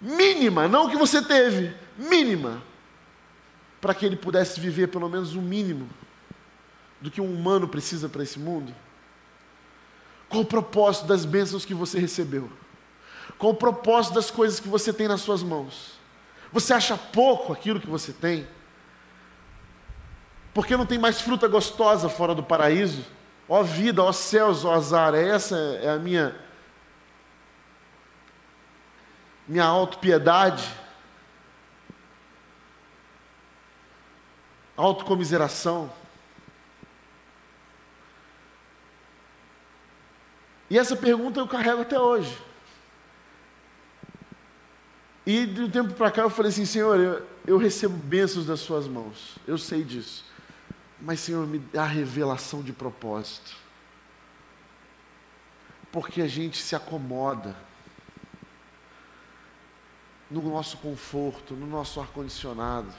mínima, não o que você teve, mínima, para que ele pudesse viver pelo menos o mínimo do que um humano precisa para esse mundo? Qual o propósito das bênçãos que você recebeu? Qual o propósito das coisas que você tem nas suas mãos? Você acha pouco aquilo que você tem? Porque não tem mais fruta gostosa fora do paraíso? Ó vida, ó céus, ó azar, essa é a minha minha autopiedade, autocomiseração. E essa pergunta eu carrego até hoje. E de um tempo para cá eu falei assim, Senhor, eu, eu recebo bênçãos das suas mãos. Eu sei disso. Mas, Senhor, me dá revelação de propósito. Porque a gente se acomoda no nosso conforto, no nosso ar-condicionado.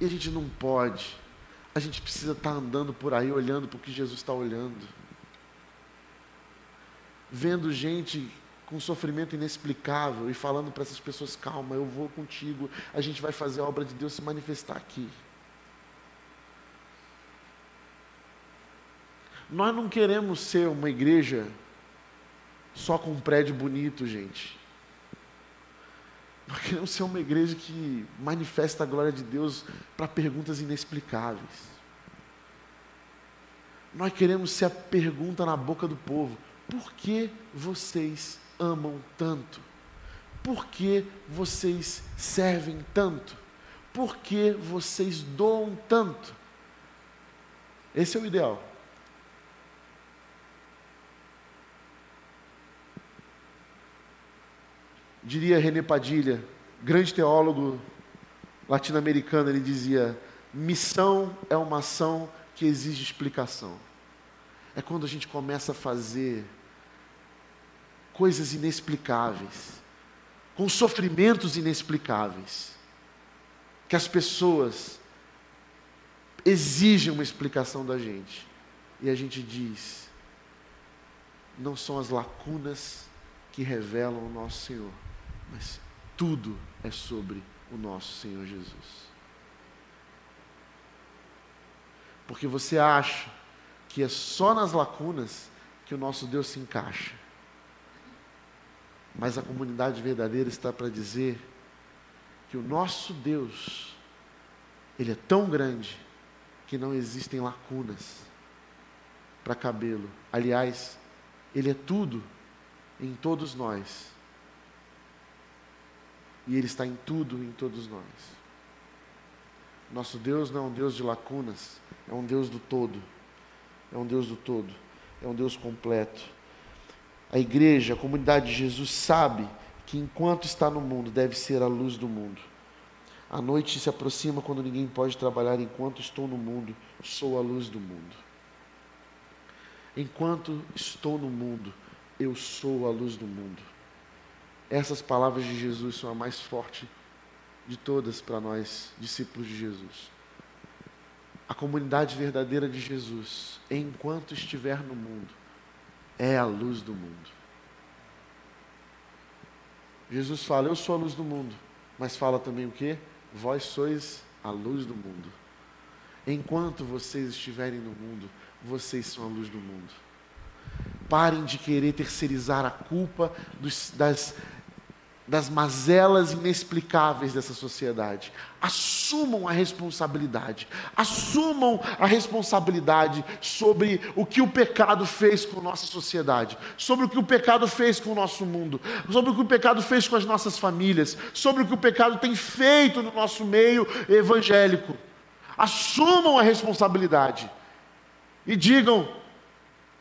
E a gente não pode. A gente precisa estar andando por aí, olhando para o que Jesus está olhando. Vendo gente com sofrimento inexplicável e falando para essas pessoas: calma, eu vou contigo, a gente vai fazer a obra de Deus se manifestar aqui. Nós não queremos ser uma igreja só com um prédio bonito, gente. Nós queremos ser uma igreja que manifesta a glória de Deus para perguntas inexplicáveis. Nós queremos ser a pergunta na boca do povo: por que vocês amam tanto? Por que vocês servem tanto? Por que vocês doam tanto? Esse é o ideal. diria René Padilha, grande teólogo latino-americano, ele dizia: missão é uma ação que exige explicação. É quando a gente começa a fazer coisas inexplicáveis, com sofrimentos inexplicáveis, que as pessoas exigem uma explicação da gente. E a gente diz: não são as lacunas que revelam o nosso Senhor, mas tudo é sobre o nosso Senhor Jesus. Porque você acha que é só nas lacunas que o nosso Deus se encaixa. Mas a comunidade verdadeira está para dizer que o nosso Deus, Ele é tão grande que não existem lacunas para cabê-lo. Aliás, Ele é tudo em todos nós e Ele está em tudo, em todos nós. Nosso Deus não é um Deus de lacunas, é um Deus do todo. É um Deus do todo, é um Deus completo. A igreja, a comunidade de Jesus sabe que enquanto está no mundo, deve ser a luz do mundo. A noite se aproxima quando ninguém pode trabalhar. Enquanto estou no mundo, sou a luz do mundo. Enquanto estou no mundo, eu sou a luz do mundo. Essas palavras de Jesus são a mais forte de todas para nós, discípulos de Jesus. A comunidade verdadeira de Jesus, enquanto estiver no mundo, é a luz do mundo. Jesus fala: Eu sou a luz do mundo, mas fala também o que? Vós sois a luz do mundo. Enquanto vocês estiverem no mundo, vocês são a luz do mundo. Parem de querer terceirizar a culpa dos, das das mazelas inexplicáveis dessa sociedade. Assumam a responsabilidade. Assumam a responsabilidade sobre o que o pecado fez com nossa sociedade, sobre o que o pecado fez com o nosso mundo, sobre o que o pecado fez com as nossas famílias, sobre o que o pecado tem feito no nosso meio evangélico. Assumam a responsabilidade e digam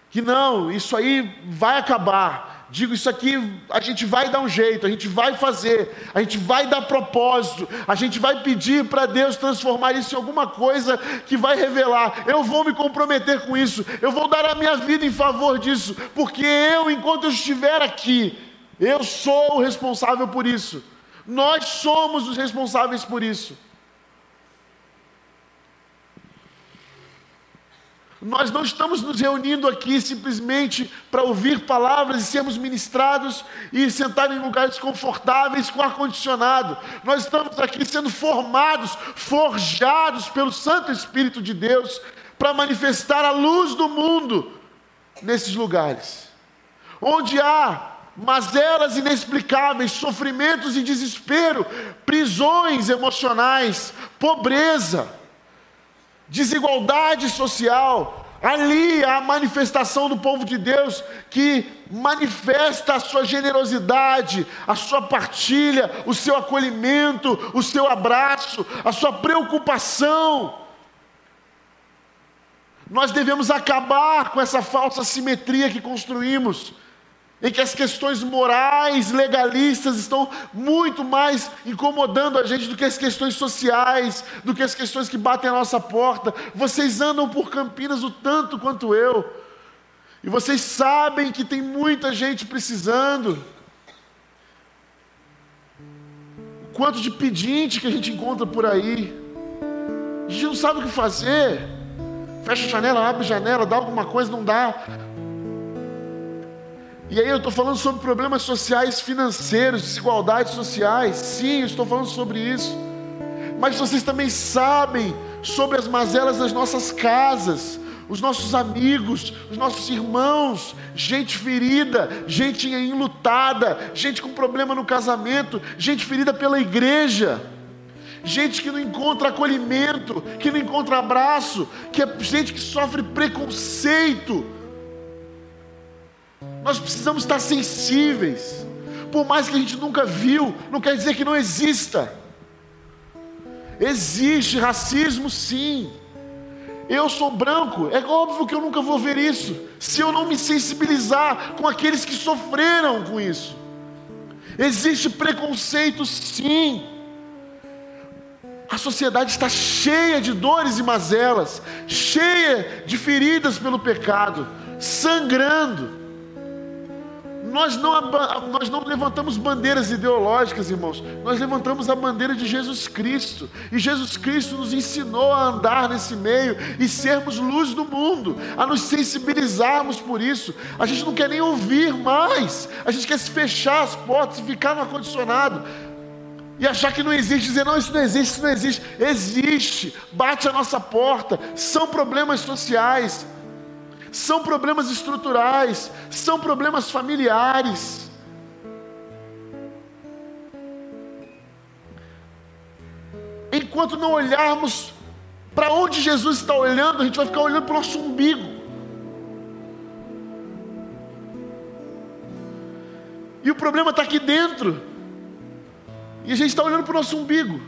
que não, isso aí vai acabar digo isso aqui, a gente vai dar um jeito, a gente vai fazer, a gente vai dar propósito, a gente vai pedir para Deus transformar isso em alguma coisa que vai revelar. Eu vou me comprometer com isso, eu vou dar a minha vida em favor disso, porque eu, enquanto eu estiver aqui, eu sou o responsável por isso. Nós somos os responsáveis por isso. Nós não estamos nos reunindo aqui simplesmente para ouvir palavras e sermos ministrados e sentar em lugares confortáveis com ar-condicionado. Nós estamos aqui sendo formados, forjados pelo Santo Espírito de Deus para manifestar a luz do mundo nesses lugares. Onde há mazelas inexplicáveis, sofrimentos e desespero, prisões emocionais, pobreza, desigualdade social, Ali há a manifestação do povo de Deus que manifesta a sua generosidade, a sua partilha, o seu acolhimento, o seu abraço, a sua preocupação. Nós devemos acabar com essa falsa simetria que construímos em que as questões morais, legalistas estão muito mais incomodando a gente do que as questões sociais, do que as questões que batem a nossa porta. Vocês andam por Campinas o tanto quanto eu, e vocês sabem que tem muita gente precisando. O quanto de pedinte que a gente encontra por aí, a gente não sabe o que fazer. Fecha a janela, abre a janela, dá alguma coisa, não dá. E aí eu estou falando sobre problemas sociais financeiros, desigualdades sociais. Sim, estou falando sobre isso. Mas vocês também sabem sobre as mazelas das nossas casas, os nossos amigos, os nossos irmãos, gente ferida, gente enlutada, gente com problema no casamento, gente ferida pela igreja, gente que não encontra acolhimento, que não encontra abraço, que é gente que sofre preconceito nós precisamos estar sensíveis. Por mais que a gente nunca viu, não quer dizer que não exista. Existe racismo, sim. Eu sou branco, é óbvio que eu nunca vou ver isso, se eu não me sensibilizar com aqueles que sofreram com isso. Existe preconceito, sim. A sociedade está cheia de dores e mazelas, cheia de feridas pelo pecado, sangrando. Nós não, nós não levantamos bandeiras ideológicas, irmãos, nós levantamos a bandeira de Jesus Cristo, e Jesus Cristo nos ensinou a andar nesse meio e sermos luz do mundo, a nos sensibilizarmos por isso. A gente não quer nem ouvir mais, a gente quer se fechar as portas e ficar no ar-condicionado e achar que não existe, dizer não, isso não existe, isso não existe. Existe, bate a nossa porta, são problemas sociais são problemas estruturais, são problemas familiares. Enquanto não olharmos para onde Jesus está olhando, a gente vai ficar olhando para o nosso umbigo. E o problema está aqui dentro. E a gente está olhando para o nosso umbigo.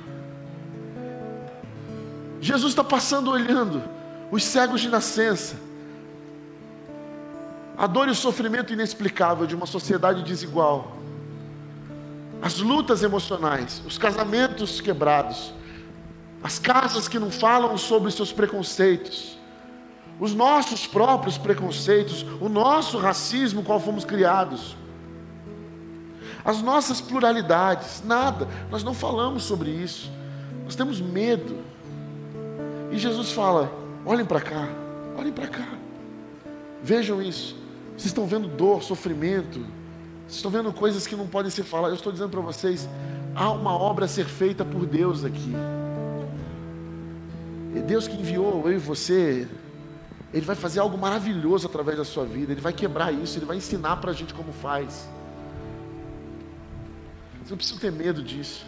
Jesus está passando olhando os cegos de nascença a dor e o sofrimento inexplicável de uma sociedade desigual, as lutas emocionais, os casamentos quebrados, as casas que não falam sobre seus preconceitos, os nossos próprios preconceitos, o nosso racismo qual fomos criados, as nossas pluralidades, nada, nós não falamos sobre isso, nós temos medo. E Jesus fala: olhem para cá, olhem para cá, vejam isso. Vocês estão vendo dor, sofrimento. Vocês estão vendo coisas que não podem ser faladas. Eu estou dizendo para vocês: há uma obra a ser feita por Deus aqui. É Deus que enviou eu e você. Ele vai fazer algo maravilhoso através da sua vida. Ele vai quebrar isso. Ele vai ensinar para a gente como faz. Você não precisa ter medo disso.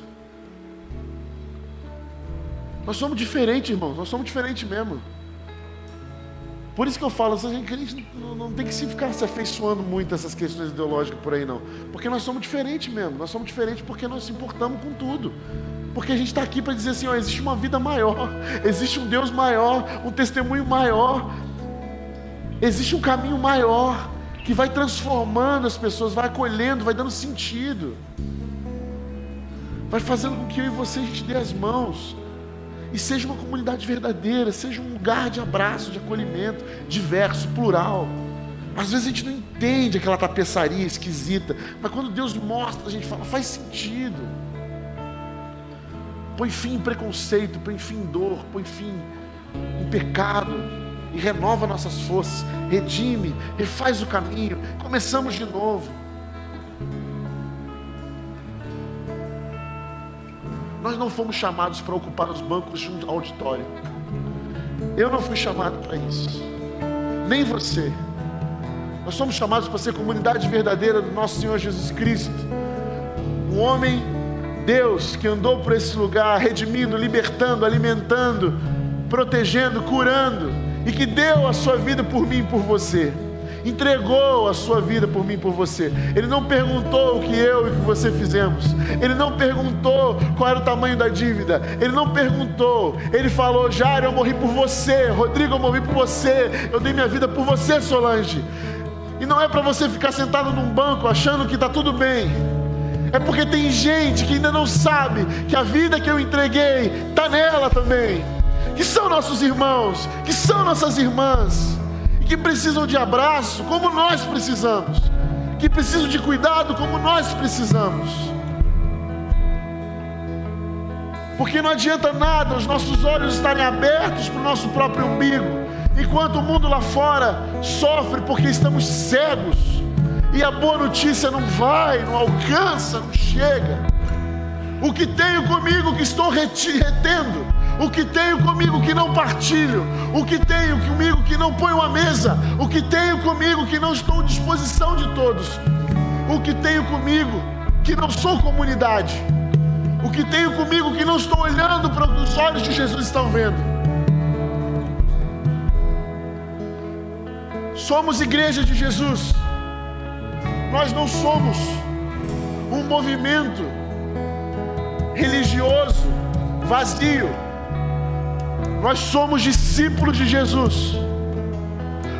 Nós somos diferentes, irmãos. Nós somos diferentes mesmo. Por isso que eu falo, a gente não tem que se ficar se afeiçoando muito essas questões ideológicas por aí, não. Porque nós somos diferentes mesmo. Nós somos diferentes porque nós nos importamos com tudo. Porque a gente está aqui para dizer assim: ó, existe uma vida maior, existe um Deus maior, um testemunho maior, existe um caminho maior que vai transformando as pessoas, vai acolhendo, vai dando sentido, vai fazendo com que eu e você a gente dê as mãos e seja uma comunidade verdadeira, seja um lugar de abraço, de acolhimento, diverso, plural. Às vezes a gente não entende aquela tapeçaria esquisita, mas quando Deus mostra, a gente fala, faz sentido. Põe fim em preconceito, põe fim em dor, põe fim em pecado e renova nossas forças, redime, refaz o caminho, começamos de novo. Nós não fomos chamados para ocupar os bancos de um auditório. Eu não fui chamado para isso. Nem você. Nós somos chamados para ser comunidade verdadeira do nosso Senhor Jesus Cristo. Um homem, Deus, que andou por esse lugar, redimindo, libertando, alimentando, protegendo, curando, e que deu a sua vida por mim e por você entregou a sua vida por mim e por você. Ele não perguntou o que eu e o que você fizemos. Ele não perguntou qual era o tamanho da dívida. Ele não perguntou. Ele falou: Jairo, eu morri por você. Rodrigo, eu morri por você. Eu dei minha vida por você, Solange. E não é para você ficar sentado num banco achando que está tudo bem. É porque tem gente que ainda não sabe que a vida que eu entreguei está nela também. Que são nossos irmãos, que são nossas irmãs que precisam de abraço como nós precisamos, que precisam de cuidado como nós precisamos. Porque não adianta nada os nossos olhos estarem abertos para o nosso próprio umbigo, enquanto o mundo lá fora sofre porque estamos cegos e a boa notícia não vai, não alcança, não chega. O que tenho comigo que estou retendo, o que tenho comigo que não partilho, o que tenho comigo que não ponho à mesa, o que tenho comigo que não estou à disposição de todos, o que tenho comigo que não sou comunidade, o que tenho comigo que não estou olhando para os olhos que Jesus estão vendo. Somos igreja de Jesus, nós não somos um movimento religioso vazio nós somos discípulos de Jesus.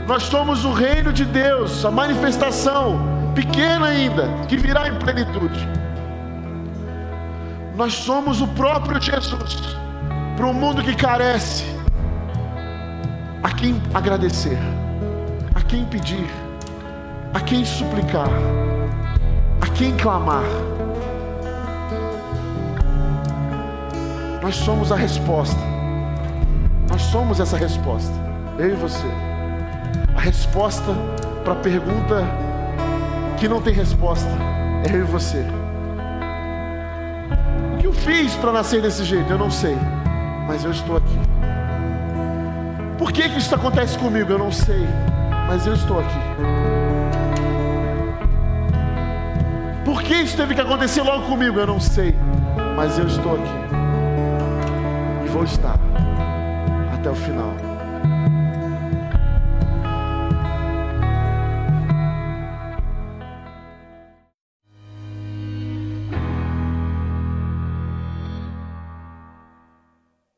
Nós somos o reino de Deus, a manifestação pequena ainda, que virá em plenitude. Nós somos o próprio Jesus para um mundo que carece. A quem agradecer, a quem pedir, a quem suplicar, a quem clamar. Nós somos a resposta. Nós somos essa resposta, eu e você. A resposta para a pergunta que não tem resposta é eu e você. O que eu fiz para nascer desse jeito? Eu não sei, mas eu estou aqui. Por que, que isso acontece comigo? Eu não sei, mas eu estou aqui. Por que isso teve que acontecer logo comigo? Eu não sei, mas eu estou aqui. E vou estar até o final.